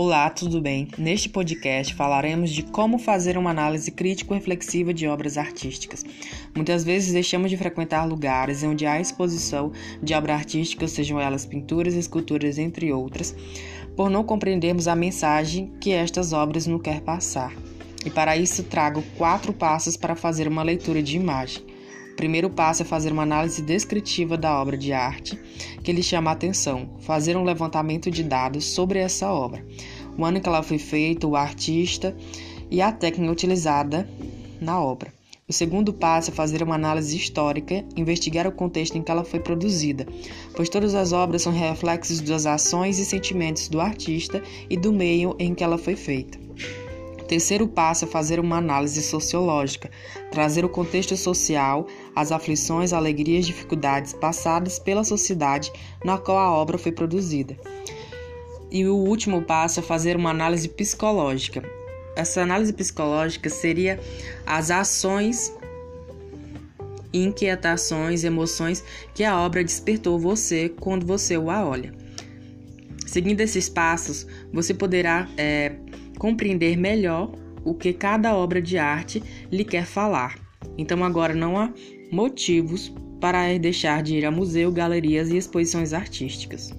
Olá, tudo bem? Neste podcast falaremos de como fazer uma análise crítico-reflexiva de obras artísticas. Muitas vezes deixamos de frequentar lugares onde há exposição de obras artísticas, sejam elas pinturas, esculturas, entre outras, por não compreendermos a mensagem que estas obras nos quer passar. E para isso trago quatro passos para fazer uma leitura de imagem primeiro passo é fazer uma análise descritiva da obra de arte que lhe chama a atenção, fazer um levantamento de dados sobre essa obra, o ano que ela foi feita, o artista e a técnica utilizada na obra. O segundo passo é fazer uma análise histórica, investigar o contexto em que ela foi produzida, pois todas as obras são reflexos das ações e sentimentos do artista e do meio em que ela foi feita terceiro passo é fazer uma análise sociológica, trazer o contexto social, as aflições, alegrias, dificuldades passadas pela sociedade na qual a obra foi produzida. E o último passo é fazer uma análise psicológica. Essa análise psicológica seria as ações, inquietações, emoções que a obra despertou você quando você a olha. Seguindo esses passos, você poderá é, compreender melhor o que cada obra de arte lhe quer falar. Então agora não há motivos para deixar de ir a museu, galerias e exposições artísticas.